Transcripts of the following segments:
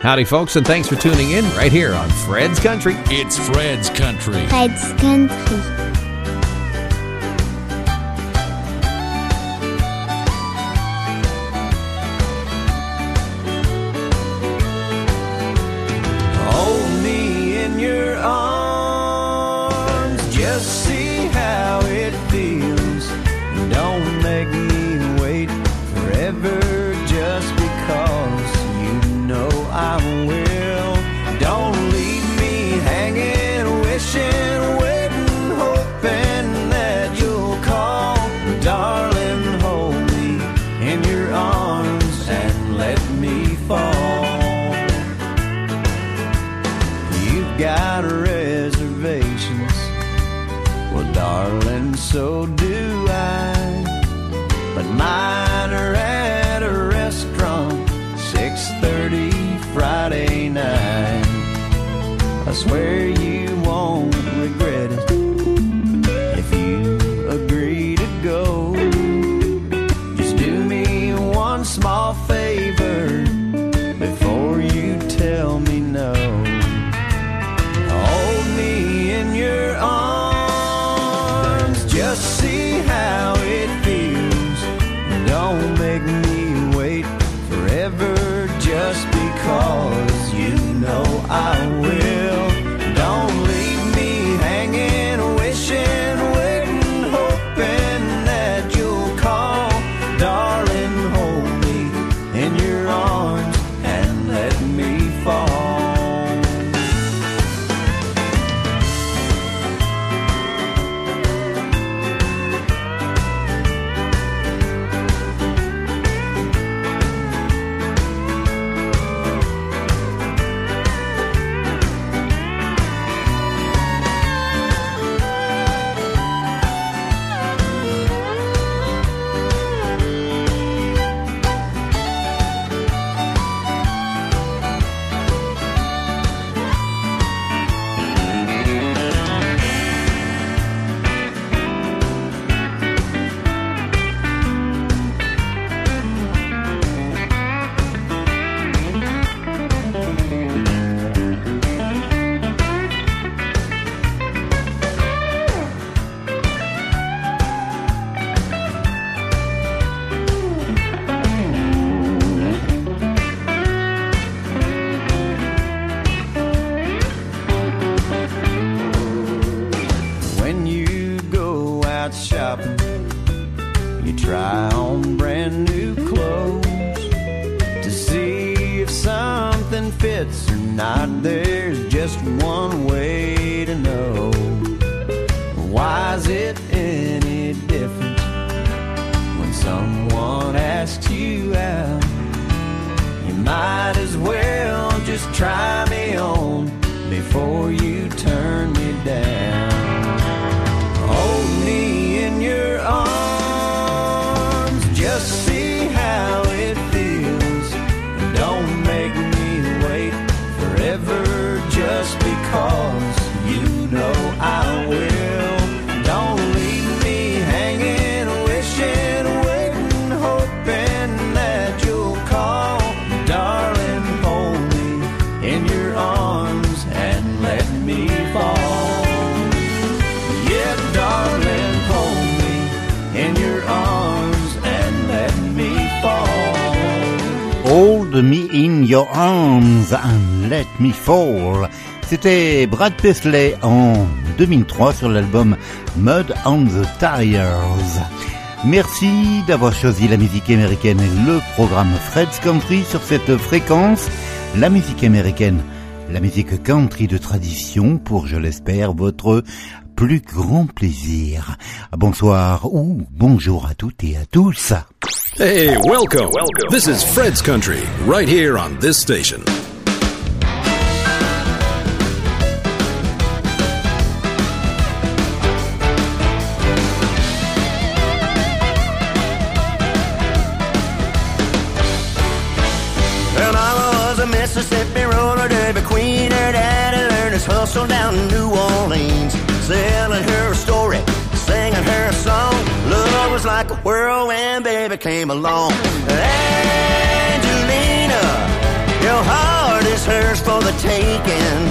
Howdy, folks, and thanks for tuning in right here on Fred's Country. It's Fred's Country. Fred's Country. Me Fall. C'était Brad Paisley en 2003 sur l'album Mud on the Tires. Merci d'avoir choisi la musique américaine et le programme Fred's Country sur cette fréquence. La musique américaine, la musique country de tradition pour, je l'espère, votre plus grand plaisir. Bonsoir ou bonjour à toutes et à tous. Hey, welcome. This is Fred's Country, right here on this station. Hustle down in New Orleans, selling her a story, singing her a song. Love was like a whirlwind, baby came along. Angelina, your heart is hers for the taking.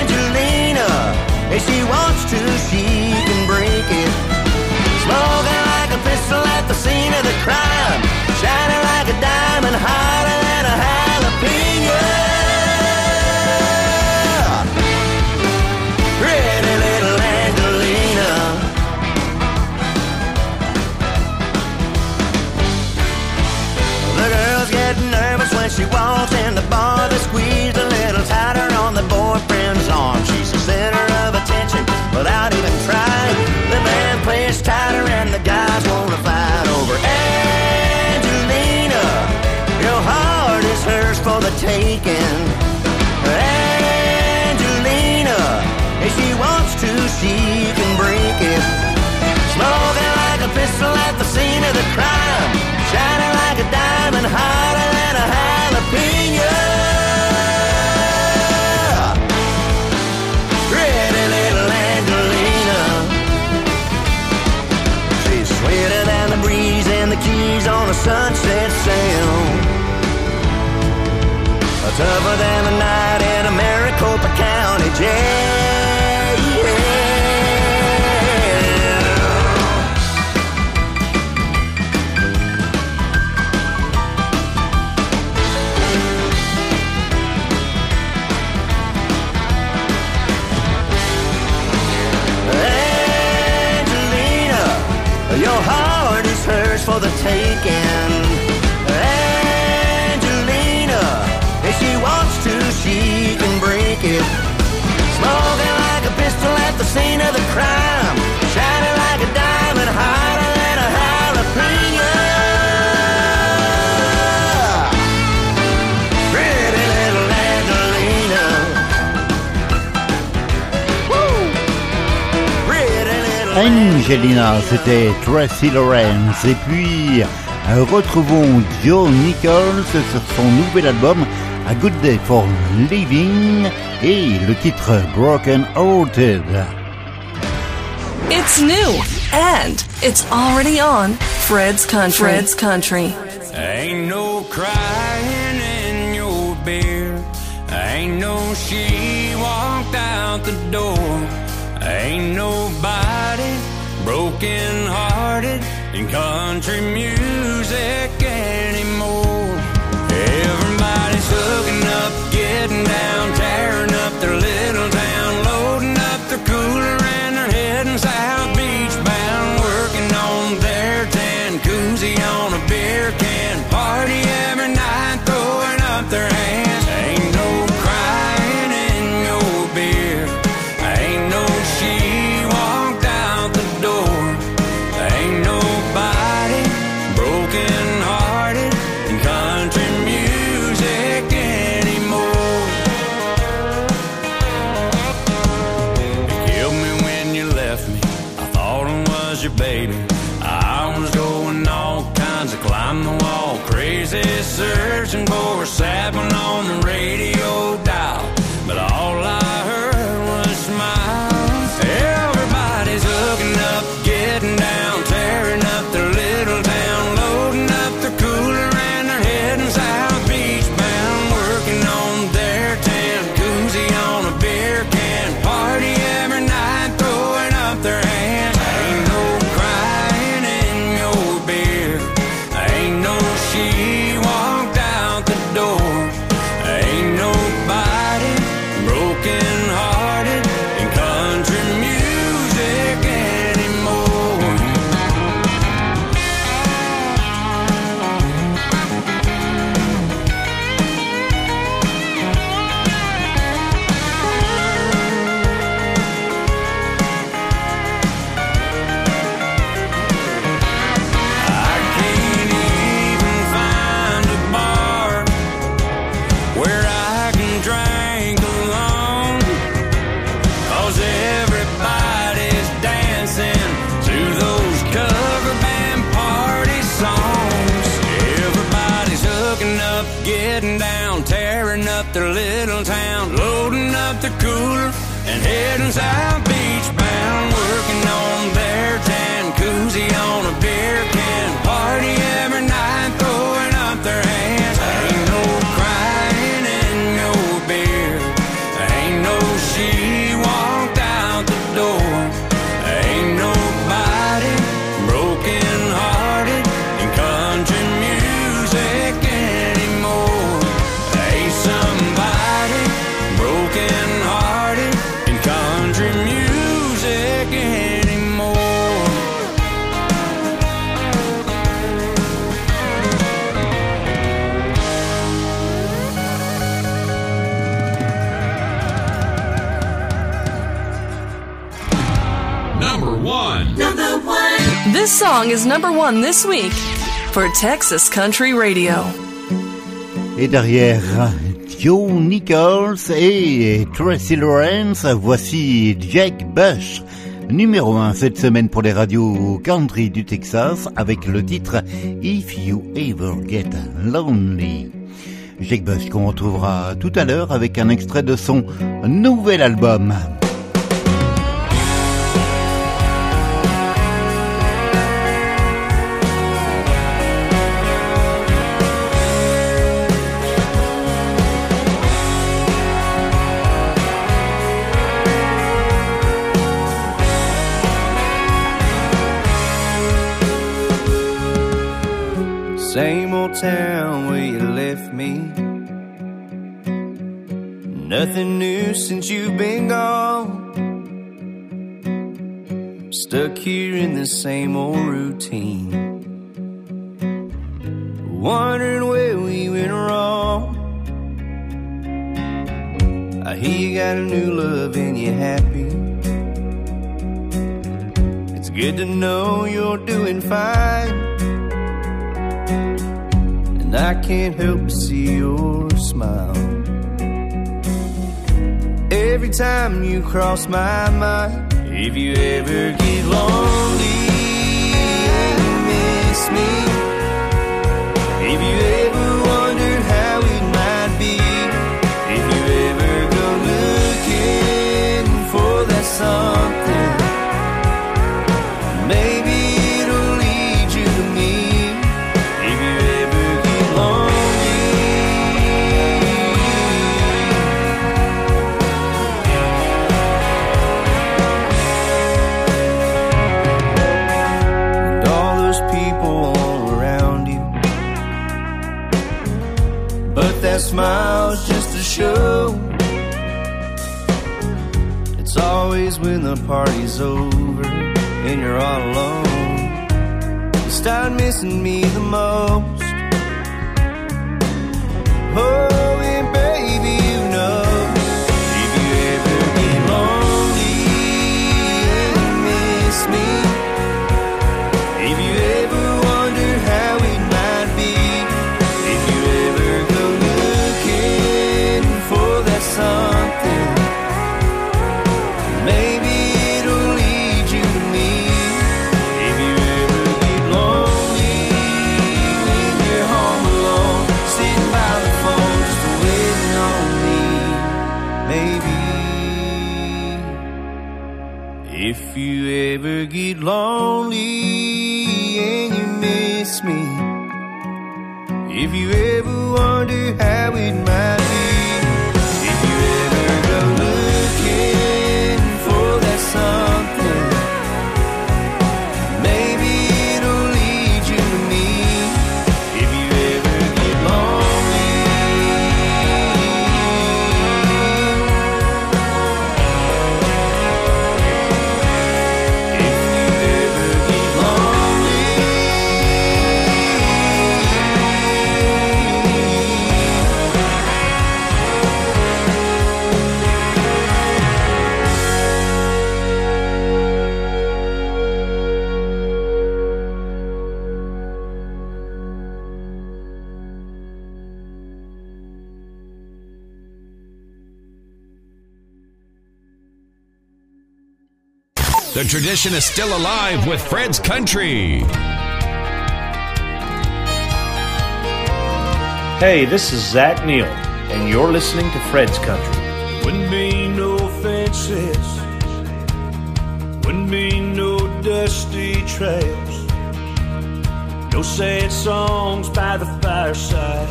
Angelina, if she wants to, she can break it. Smoking like a pistol at the scene of the crime, shining like a diamond, hotter than a jalapeno. She walks in the bar. Tougher than the night in a Maricopa County jail. Angelina, your heart is hers for the taking. Crime, shining like a diamond, hotter than a jalapeno. Pretty little Angelina. Woo! Pretty little Angelina, c'était Tracy Lawrence. Et puis, retrouvons Joe Nichols sur son nouvel album A Good Day for Living et le titre Broken Hearted. It's new and it's already on Fred's Country. Fred's Country. Ain't no crying in your beer. Ain't no she walked out the door. Ain't nobody broken hearted in country music anymore. Everybody's hooking up, getting down, tearing number one this week for Texas Country Radio. Et derrière Joe Nichols et Tracy Lawrence, voici Jake Bush, numéro 1 cette semaine pour les radios country du Texas avec le titre If You Ever Get Lonely. Jake Bush qu'on retrouvera tout à l'heure avec un extrait de son nouvel album. Town where you left me. Nothing new since you've been gone. Stuck here in the same old routine. Wondering where we went wrong. I hear you got a new love and you're happy. It's good to know you're doing fine. And I can't help but see your smile. Every time you cross my mind, if you ever get lonely and miss me, if you ever wondered how it might be, if you ever go looking for that something, smile's just to show. It's always when the party's over and you're all alone. You start missing me the most. Oh, get The tradition is still alive with Fred's Country. Hey, this is Zach Neil, and you're listening to Fred's Country. Wouldn't be no fences, wouldn't be no dusty trails, no sad songs by the fireside.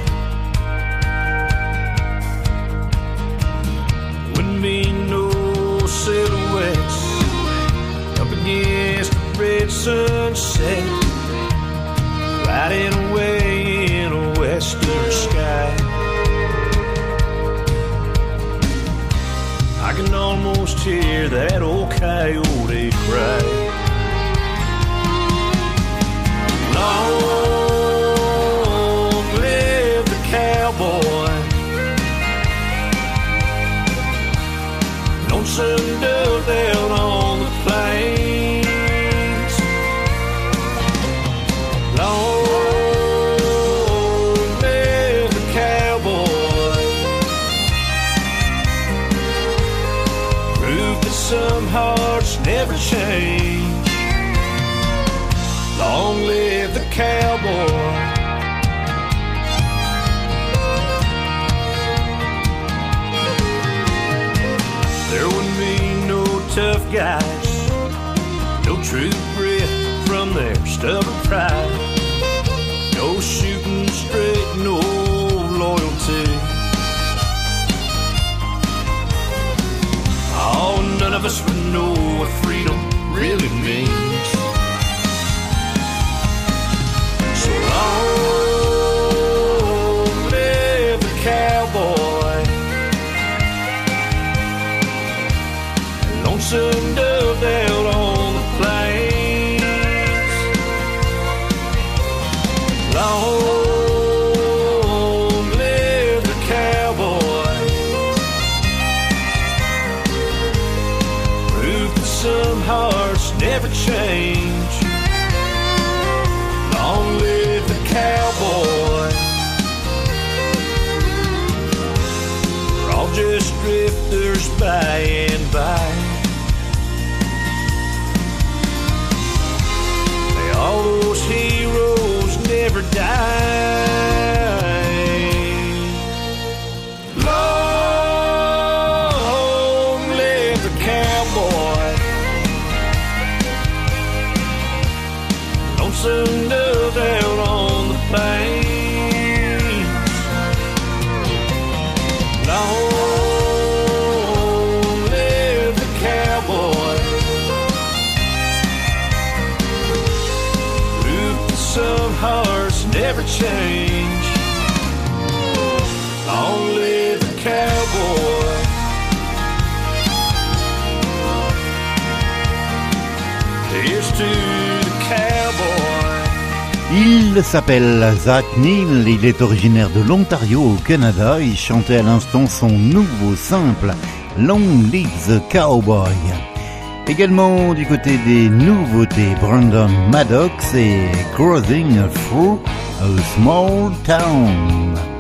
Wouldn't be no silhouettes up against the red sunset, riding away in a western sky. I can almost hear that old coyote cry. Long Il s'appelle Zach Neal, il est originaire de l'Ontario au Canada. Il chantait à l'instant son nouveau simple Long Live the Cowboy. Également du côté des nouveautés, Brandon Maddox et Crossing Through a Small Town.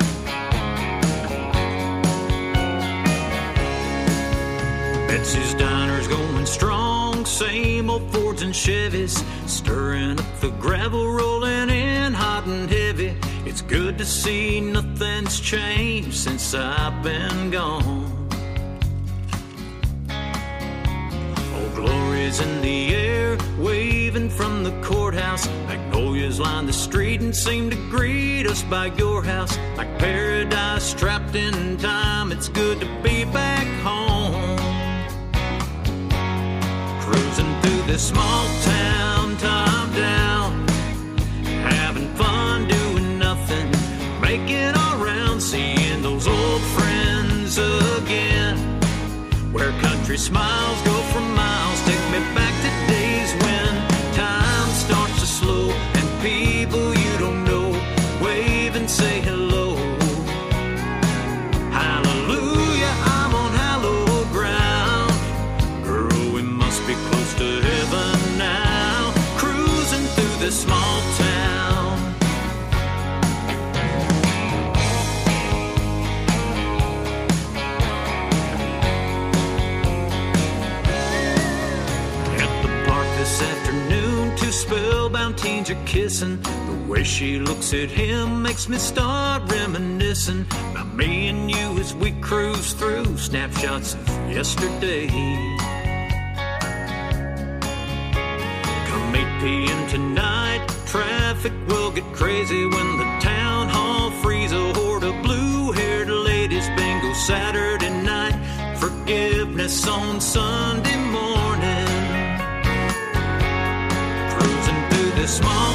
Betsy's Diner's going strong. Same old Fords and Chevys. Stirring up the gravel, rolling in hot and heavy. It's good to see nothing's changed since I've been gone. Oh, glory's in the air, waving from the courthouse. Magnolias line the street and seem to greet us by your house. Like paradise trapped in time, it's good to be back home. This small town, top down. Having fun doing nothing. Making all round, seeing those old friends again. Where country smiles go for miles. Take me back to days when time starts to slow. And people are kissing. The way she looks at him makes me start reminiscing about me and you as we cruise through snapshots of yesterday. Come 8 p.m. tonight, traffic will get crazy when the town hall frees a horde of blue-haired ladies. Bingo Saturday night, forgiveness on Sunday small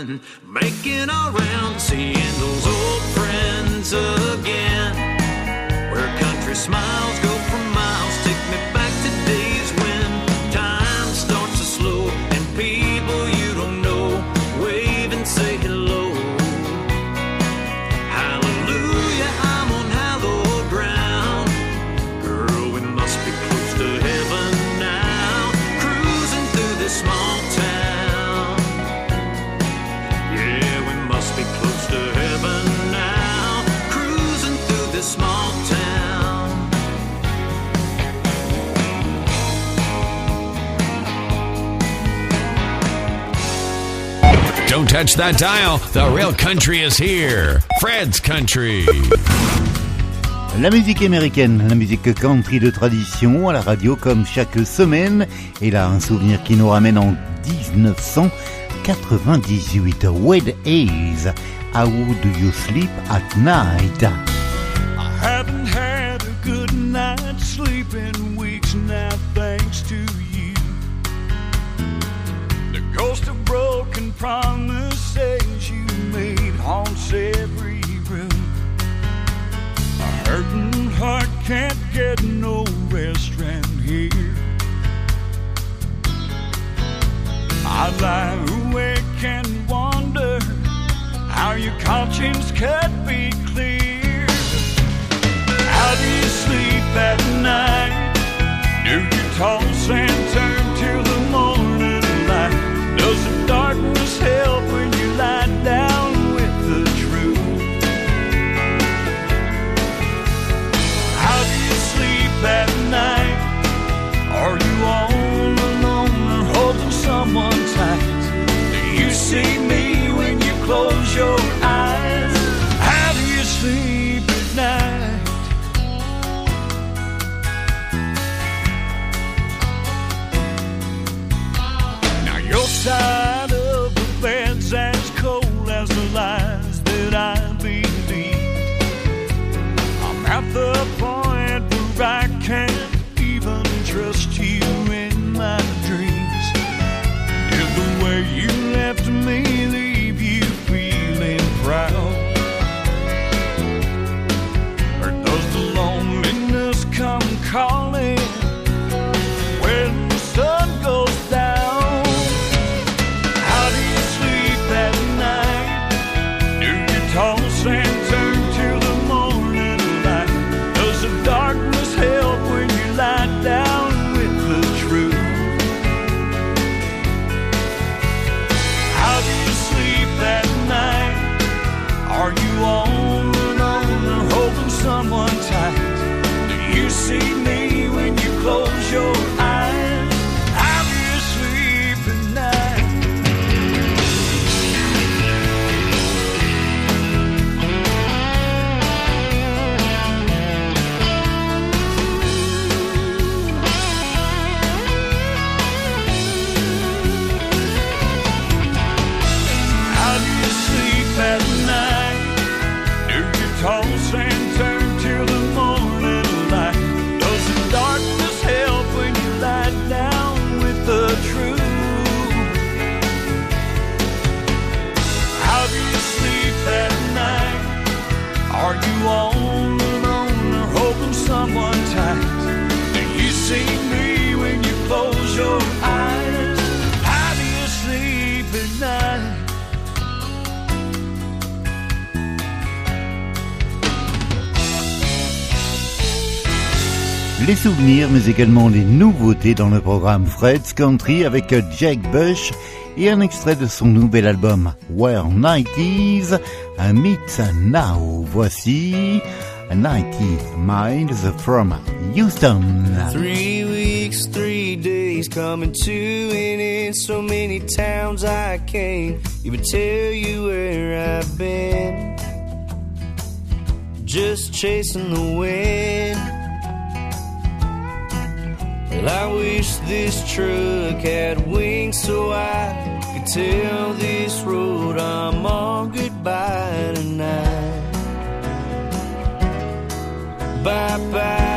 nothing, making our rounds, seeing those old friends again. Where country smiles Don't touch that dial. The real country is here. Fred's Country. La musique américaine, la musique country de tradition à la radio comme chaque semaine. Et là, un souvenir qui nous ramène en 1998. Wade Hayes, How Do You Sleep at Night? I haven't had a good night's sleep promises you made haunts every room. A hurting heart can't get no rest round here. I lie awake and wonder how your conscience could be clear. How do you sleep at night? Do you toss and turn someone tight? Do you see me when you close your eyes? Souvenirs, mais également les nouveautés dans le programme Fred's Country avec Jack Bush et un extrait de son nouvel album Where 90s, un Meet Now. Voici 90 Miles from Houston. Three weeks, three days, coming to and in so many towns I can't even tell you where I've been. Just chasing the wind. Well, I wish this truck had wings so I could tell this road I'm on goodbye tonight. Bye bye.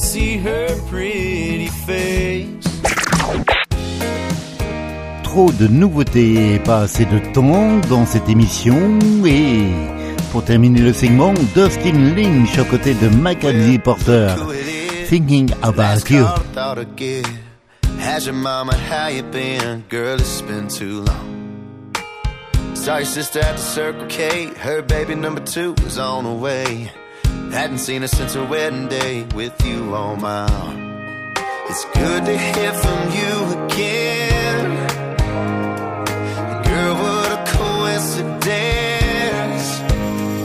Can see her pretty face. Trop de nouveautés et pas assez de temps dans cette émission. Et pour terminer le segment, Dustin Lynch aux côtés de Mackenzie Porter. Thinking about you. How's your mama? How you been? Girl, it's been too long. Saw your sister at the Circle K. Her baby number two was on the way. Hadn't seen her since her wedding day with you on my arm. It's good to hear from you again. Girl, what a coincidence.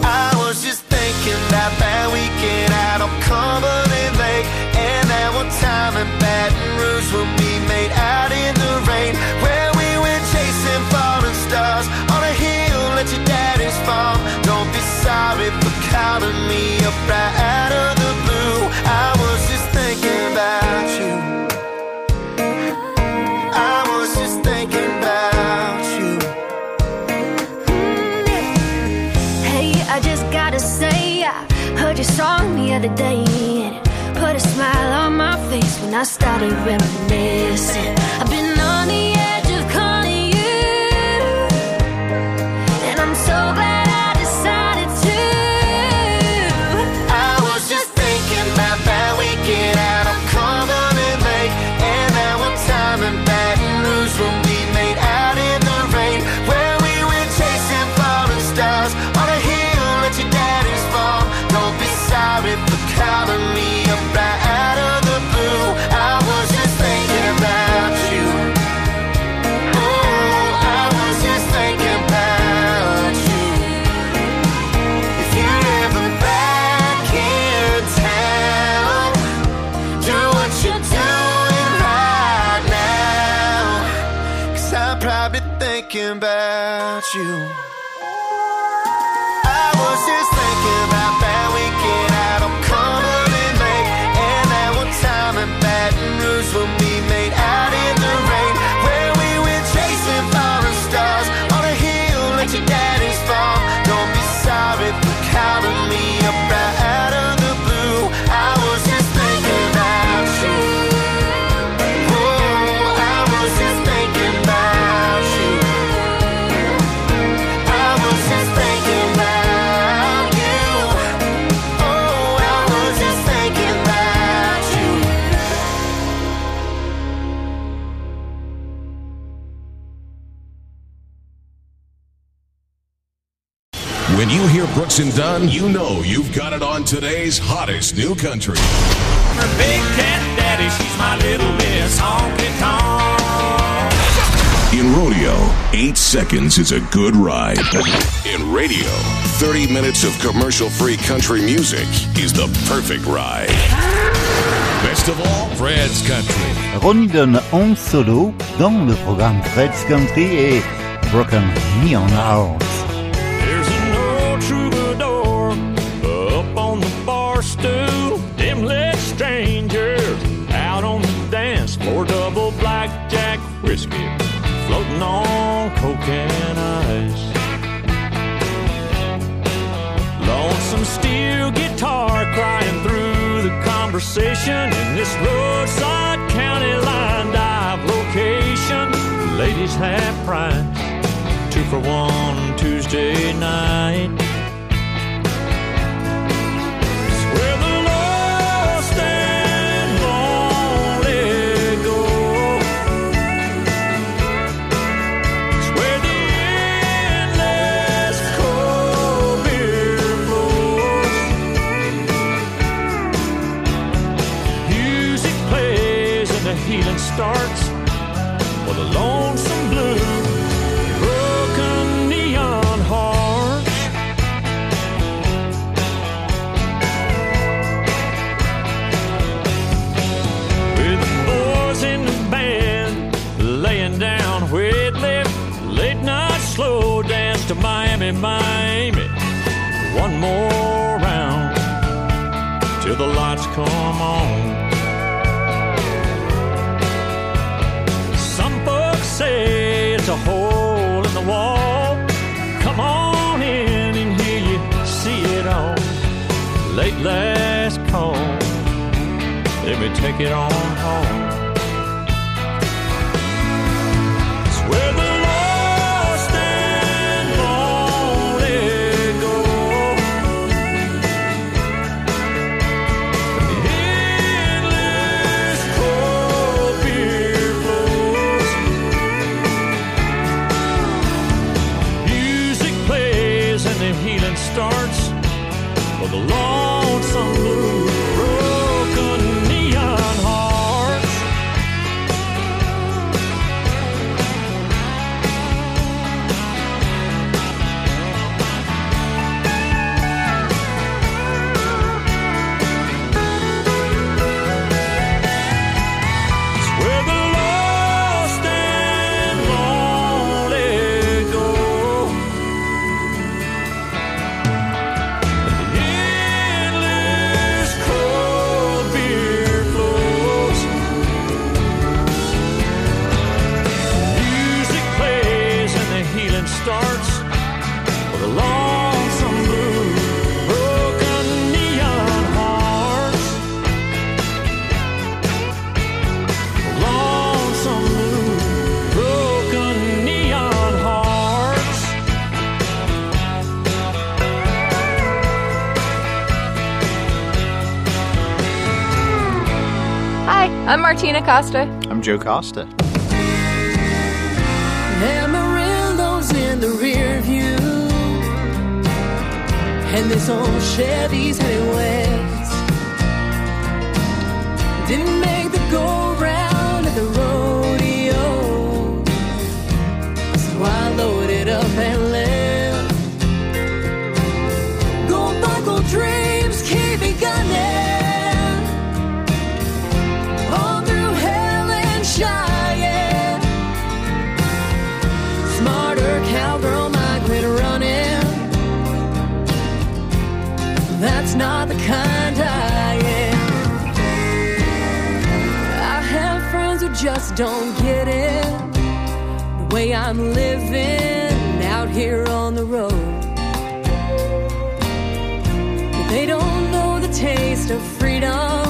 I was just thinking about that weekend out on Cumberland Lake and that one time in Baton Rouge when we made out I started reminiscing. Brooks and Dunn, you know you've got it on today's hottest new country. Her big cat daddy, she's my little miss honky tonk. In rodeo, eight seconds is a good ride. In radio, 30 minutes of commercial free country music is the perfect ride. Best of all, Fred's Country. Ronnie Dunn en solo dans le programme Fred's Country et Broken Neon Hearts. Strangers out on the dance floor. Double blackjack whiskey floating on and ice. Lonesome steel guitar crying through the conversation in this roadside county line dive location. Ladies half price two for one Tuesday night. Starts for the lonesome blue broken neon hearts. With the boys in the band laying down where it late night slow dance to Miami, Miami. One more round till the lights come on. There's a hole in the wall. Come on in and hear you see it all. Late last call. Let me take it on home. Martina Costa. I'm Joe Costa. Amarillo's in the rear view. And this old Chevy's west. Didn't Not the kind I am. I have friends who just don't get it. The way I'm living out here on the road. They don't know the taste of freedom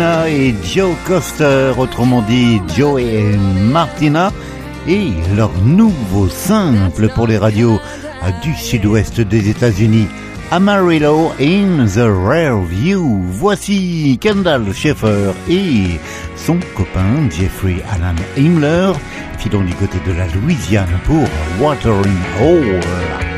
Et Joe Coster, autrement dit Joe et Martina, et leur nouveau simple pour les radios du sud-ouest des États-Unis, Amarillo in the Rare View. Voici Kendall Schaeffer et son copain Jeffrey Alan Himmler, filant du côté de la Louisiane pour Watering Hole.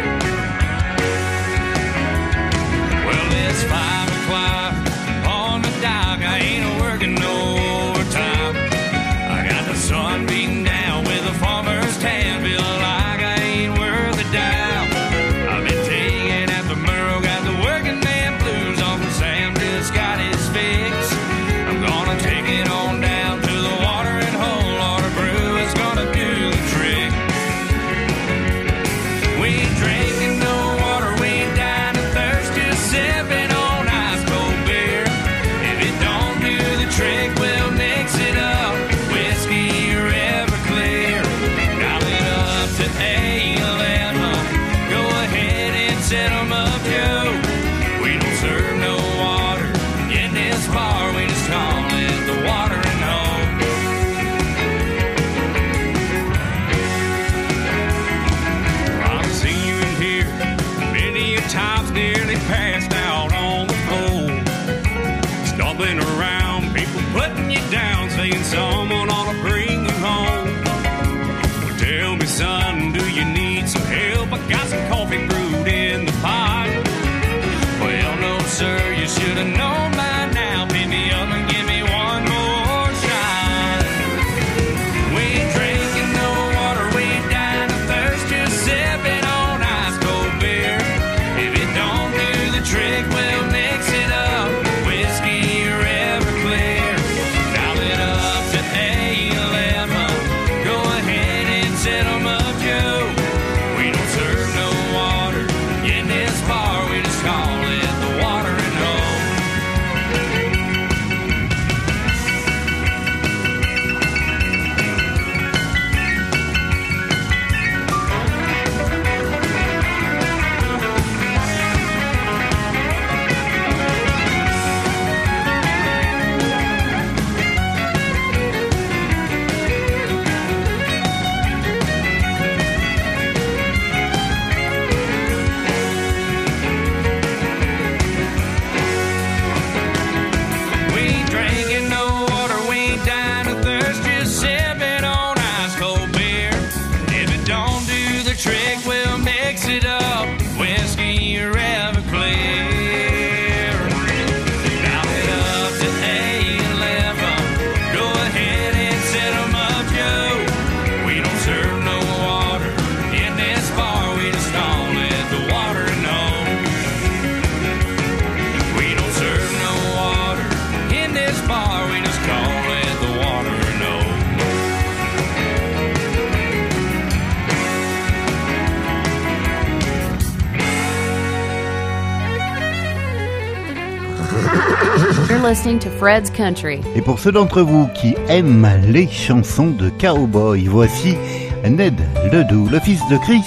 Fred's Country. Et pour ceux d'entre vous qui aiment les chansons de cowboy, voici Ned Ledoux, le fils de Chris,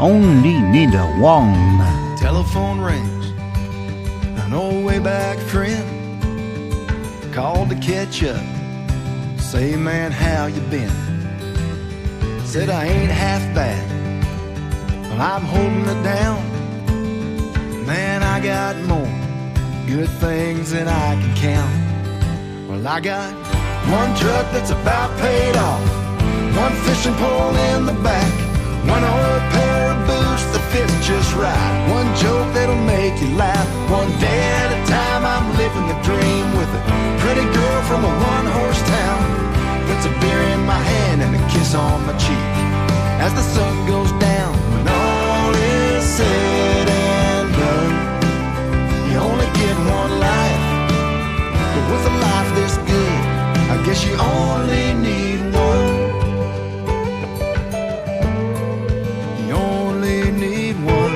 Only Need One. Telephone rings. An old way back friend called to catch up. Say, man, how you been? Said I ain't half bad, but I'm holding it down. Man, I got more good things than I can count. Well, I got one truck that's about paid off, one fishing pole in the back, one old pair of boots that fits just right, one joke that'll make you laugh. One day at a time, I'm living the dream with a pretty girl from a one horse town. Puts a beer in my hand and a kiss on my cheek as the sun goes down. When all is said and done, you only get one life. But with a life this good, I guess you only need one. You only need one.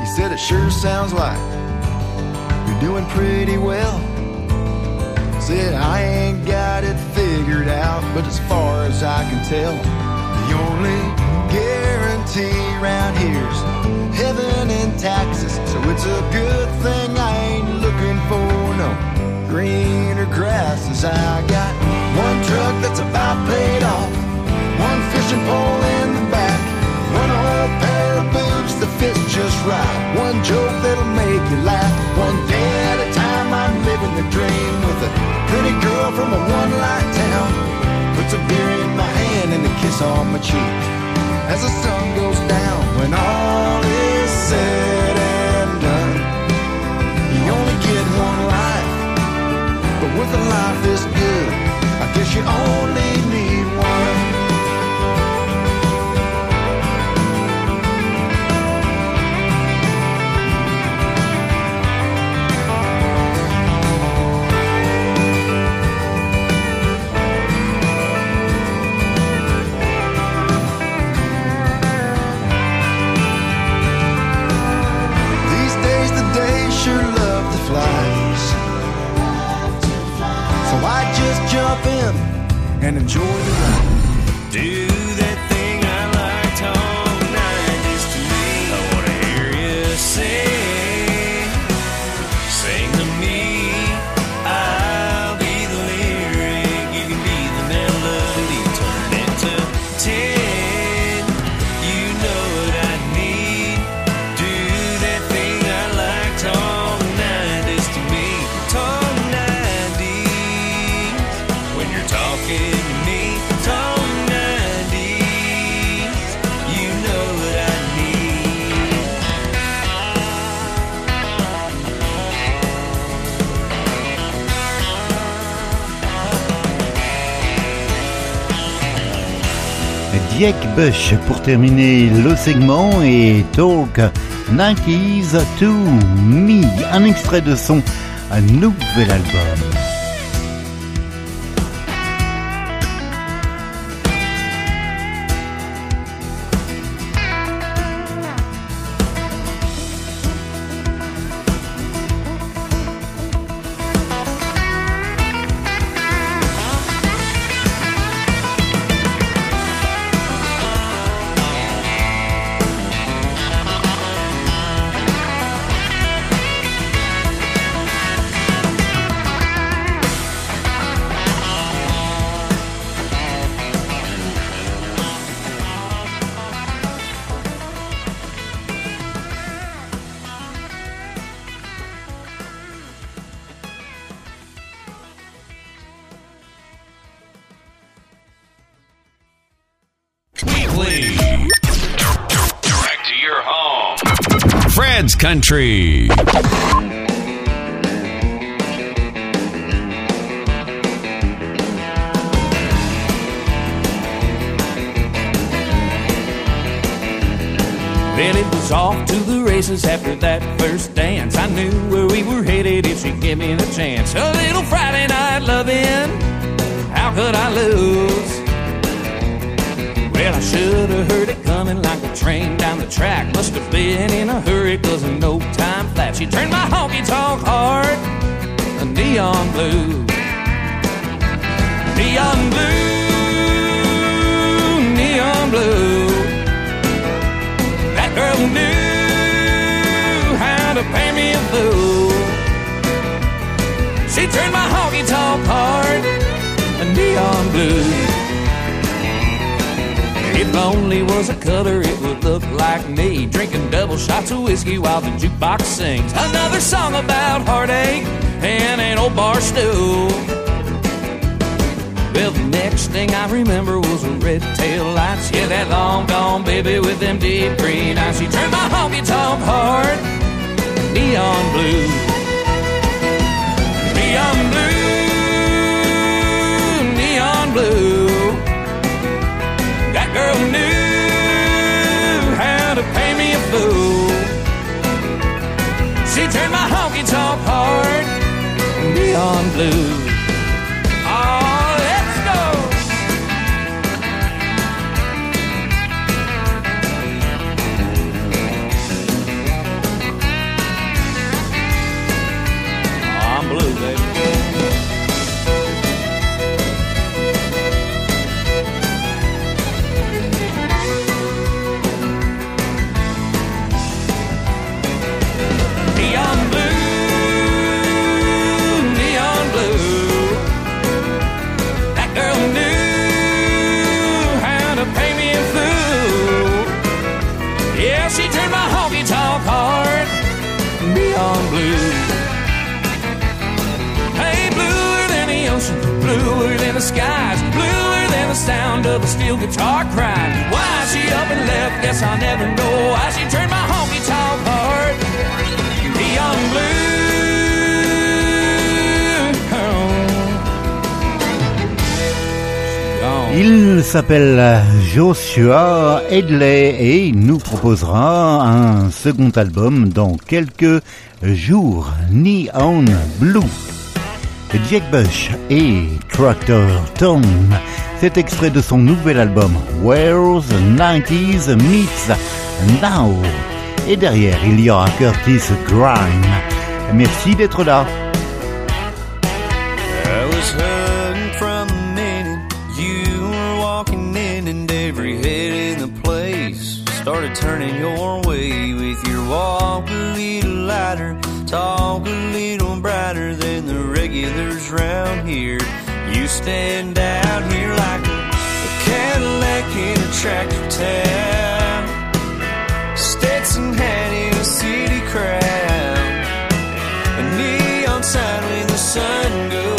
He said it sure sounds like you're doing pretty well. Said I ain't got it figured out, but as far as I can tell, the only guarantee around here's heaven in taxes. So it's a good thing I ain't looking for no greener grasses. I got one truck that's about paid off, one fishing pole in the back, one old pair of boots that fits just right. One joke that'll make you laugh. One day at a time, I'm living the dream with a pretty girl from a one-light town. Puts a beer in my hand and a kiss on my cheek. As the sun goes down, when all is said and done, you only get one life. But with a life this good, I guess you only Bush pour terminer le segment et Talk 90s to Me, un extrait de son nouvel album. Country. Then it was off to the races after that first dance. I knew where we were headed if she gave me the chance. A little Friday night loving, how could I lose? Well, I should have heard it coming like a train down the track. Must have been in a hurry, cause no time flat. She turned my honky tonk hard, a neon blue. Neon blue, neon blue. That girl knew how to pay me a fool. She turned my honky tonk heart a neon blue. Only was a color, it would look like me drinking double shots of whiskey while the jukebox sings another song about heartache and an old bar stool. Well, the next thing I remember was the red tail lights. Yeah, that long gone baby with them deep green eyes. She turned my honky tonk heart neon blue. Honky tonk heart neon blue. Guitar crying. Why she up and left? Guess I'll never know. Why she turned my honky tonk heart neon blue. Il s'appelle Joshua Hedley et il nous proposera un second album dans quelques jours, Neon Blue. Jack Bush et Tractor Tom, cet extrait de son nouvel album Where's the 90s Meets Now. Et derrière, il y aura Curtis Grime. Merci d'être là. Started turning your way with your walk a little lighter, talk a little brighter than the regulars round here. Stand out here like a, a Cadillac in a tractor town, Stetson hat in a city crowd. A neon sign when the sun goes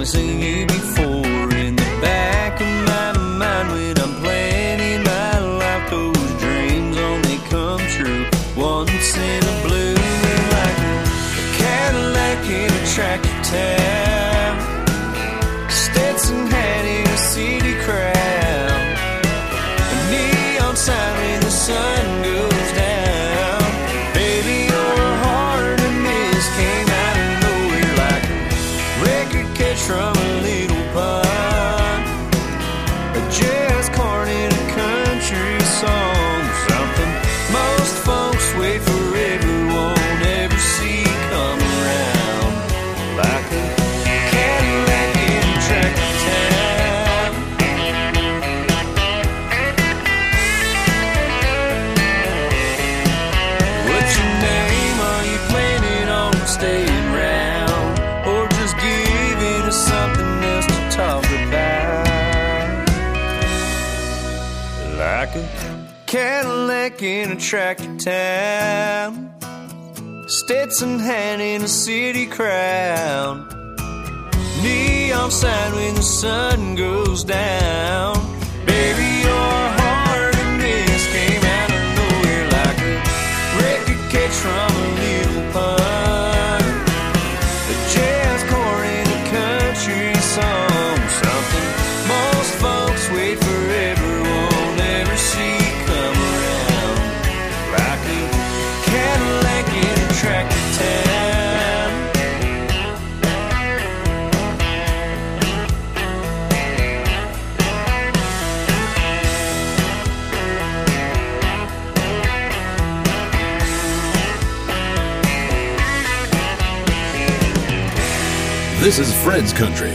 I've only seen Cadillac in a tractor town. Stetson hat in a city crowd. Neon sign when the sun goes down. Baby, your This is Fred's Country.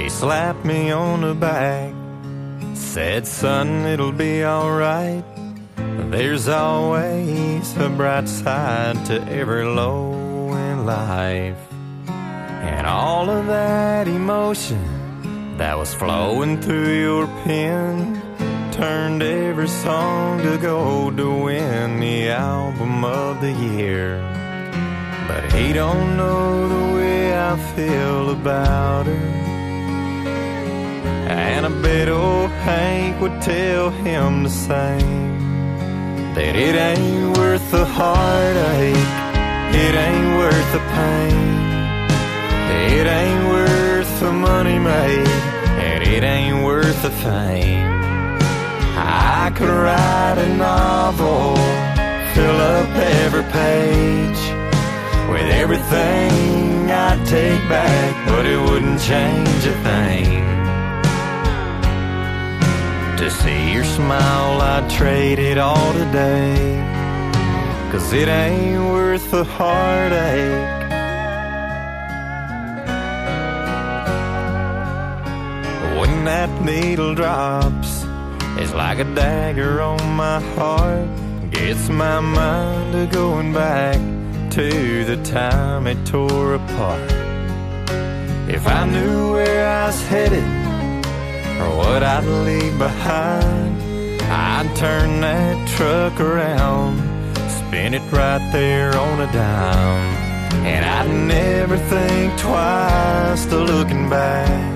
He slapped me on the back, said, Son, it'll be alright. There's always a bright side to every low in life. And all of that emotion that was flowing through your pen turned every song to gold to win the album of the year. But he don't know the way I feel about her. And I bet old Hank would tell him the same. That it ain't worth the heartache, it ain't worth the pain. It ain't worth money made, and it ain't worth the fame. I could write a novel, fill up every page with everything I'd take back, but it wouldn't change a thing. To see your smile, I'd trade it all today. Cause it ain't worth the heartache. That needle drops, it's like a dagger on my heart. Gets my mind to going back to the time it tore apart. If I knew where I was headed or what I'd leave behind, I'd turn that truck around, spin it right there on a dime. And I'd never think twice to looking back.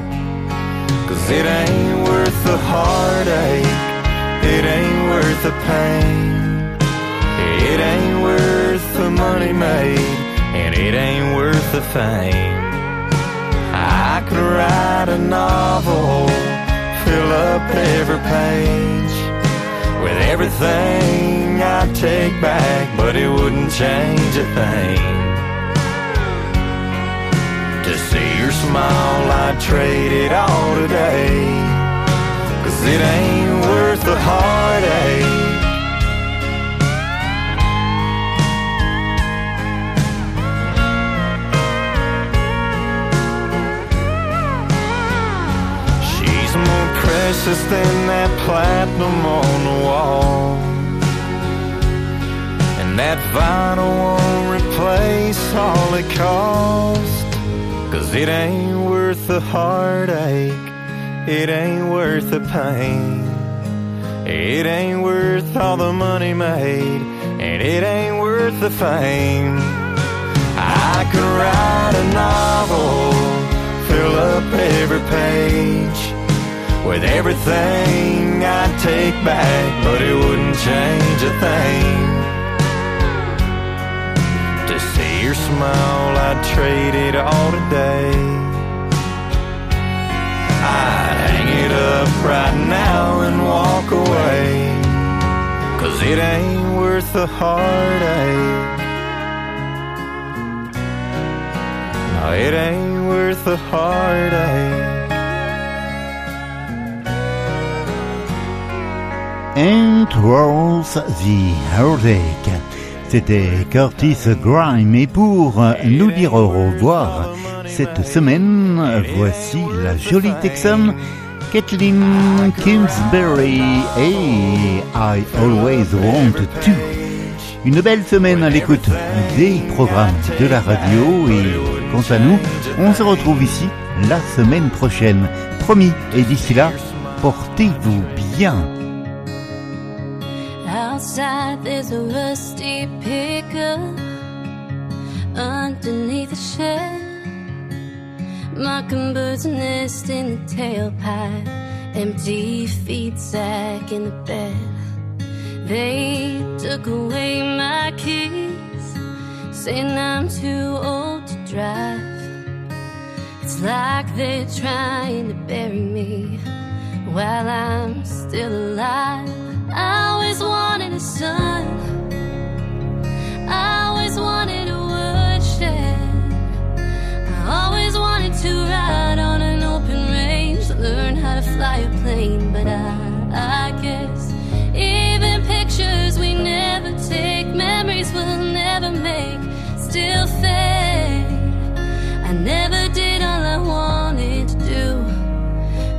Cause it ain't worth the heartache, it ain't worth the pain, it ain't worth the money made, and it ain't worth the fame. I could write a novel, fill up every page with everything I'd take back, but it wouldn't change a thing. Precious than that platinum on the wall. And that vinyl won't replace all it cost. Cause it ain't worth the heartache, it ain't worth the pain. It ain't worth all the money made, and it ain't worth the fame. I could write a novel, fill up every page with everything I'd take back, but it wouldn't change a thing. To see your smile, I'd trade it all today. I'd hang it up right now and walk away. Cause it ain't worth the heartache. No, it ain't worth the heartache. And Rolls the Heartache. C'était Curtis Grime. Et pour nous dire au revoir cette semaine, voici la jolie Texane Kathleen Kingsbury et I Always Want To. Une belle semaine à l'écoute des programmes de la radio et quant à nous, on se retrouve ici la semaine prochaine. Promis, et d'ici là, portez-vous bien. Outside there's a rusty pickup underneath the shed. Mockingbirds nest in the tailpipe, empty feet sack in the bed. They took away my keys, saying I'm too old to drive. It's like they're trying to bury me while I'm still alive. I always wanted a son. I always wanted a woodshed. I always wanted to ride on an open range, learn how to fly a plane. But I, I guess even pictures we never take, memories we'll never make, still fade. I never did all I wanted to do,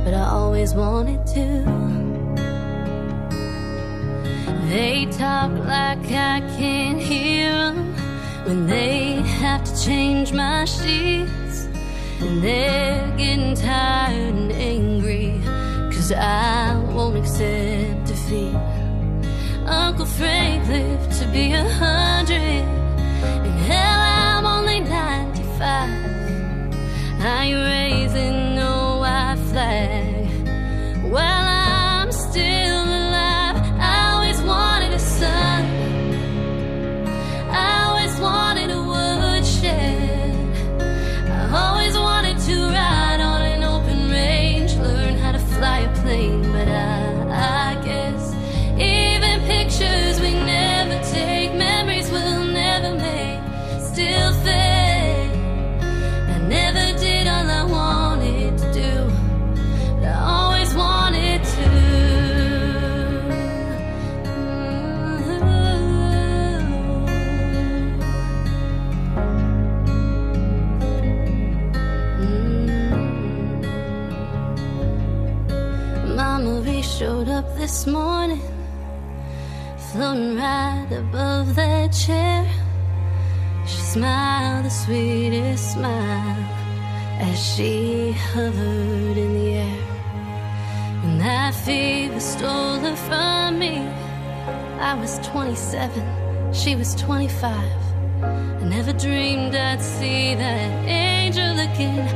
but I always wanted to. They talk like I can't hear them when they have to change my sheets. And they're getting tired and angry, cause I won't accept defeat. Uncle Frank lived to be a hundred, and hell, I'm only 95. I ain't raising no white flag. Well, this morning, floating right above that chair. She smiled the sweetest smile as she hovered in the air. When that fever stole her from me, I was 27, she was 25. I never dreamed I'd see that angel again.